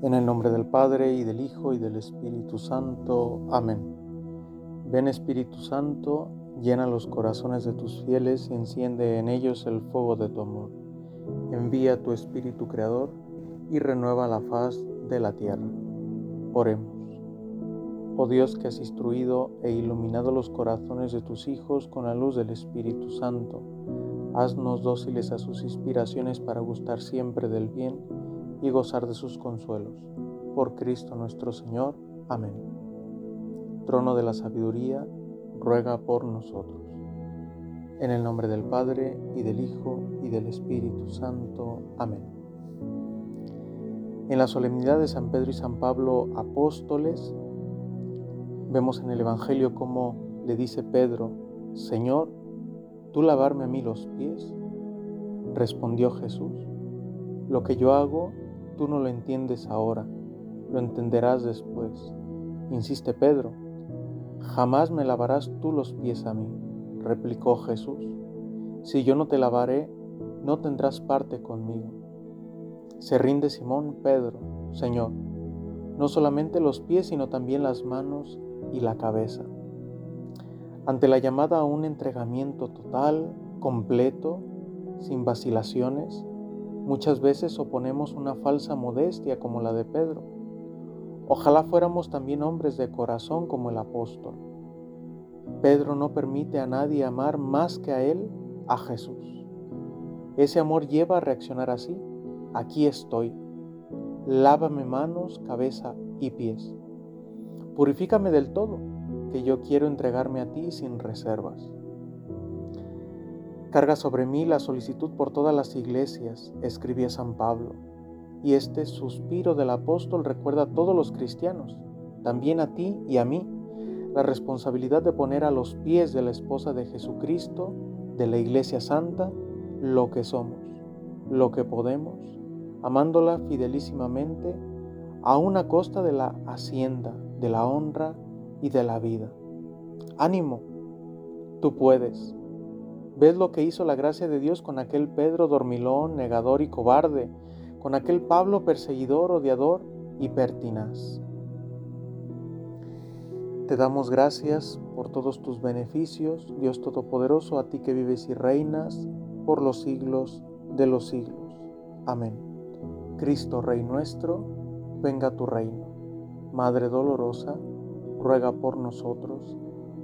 En el nombre del Padre y del Hijo y del Espíritu Santo. Amén. Ven Espíritu Santo, llena los corazones de tus fieles y enciende en ellos el fuego de tu amor. Envía tu Espíritu Creador y renueva la faz de la tierra. Oremos. Oh Dios que has instruido e iluminado los corazones de tus hijos con la luz del Espíritu Santo, haznos dóciles a sus inspiraciones para gustar siempre del bien y gozar de sus consuelos. Por Cristo nuestro Señor. Amén. Trono de la sabiduría, ruega por nosotros. En el nombre del Padre, y del Hijo, y del Espíritu Santo. Amén. En la solemnidad de San Pedro y San Pablo, apóstoles, vemos en el Evangelio cómo le dice Pedro, Señor, ¿tú lavarme a mí los pies? Respondió Jesús, lo que yo hago Tú no lo entiendes ahora, lo entenderás después. Insiste Pedro, jamás me lavarás tú los pies a mí, replicó Jesús. Si yo no te lavaré, no tendrás parte conmigo. Se rinde Simón Pedro, Señor, no solamente los pies, sino también las manos y la cabeza. Ante la llamada a un entregamiento total, completo, sin vacilaciones, Muchas veces oponemos una falsa modestia como la de Pedro. Ojalá fuéramos también hombres de corazón como el apóstol. Pedro no permite a nadie amar más que a él, a Jesús. Ese amor lleva a reaccionar así. Aquí estoy. Lávame manos, cabeza y pies. Purifícame del todo, que yo quiero entregarme a ti sin reservas. Carga sobre mí la solicitud por todas las iglesias, escribía San Pablo, y este suspiro del apóstol recuerda a todos los cristianos, también a ti y a mí, la responsabilidad de poner a los pies de la esposa de Jesucristo, de la Iglesia Santa, lo que somos, lo que podemos, amándola fidelísimamente, a una costa de la hacienda, de la honra y de la vida. Ánimo, tú puedes. ¿Ves lo que hizo la gracia de Dios con aquel Pedro dormilón, negador y cobarde, con aquel Pablo perseguidor, odiador y pertinaz? Te damos gracias por todos tus beneficios, Dios Todopoderoso, a ti que vives y reinas por los siglos de los siglos. Amén. Cristo Rey nuestro, venga tu reino. Madre dolorosa, ruega por nosotros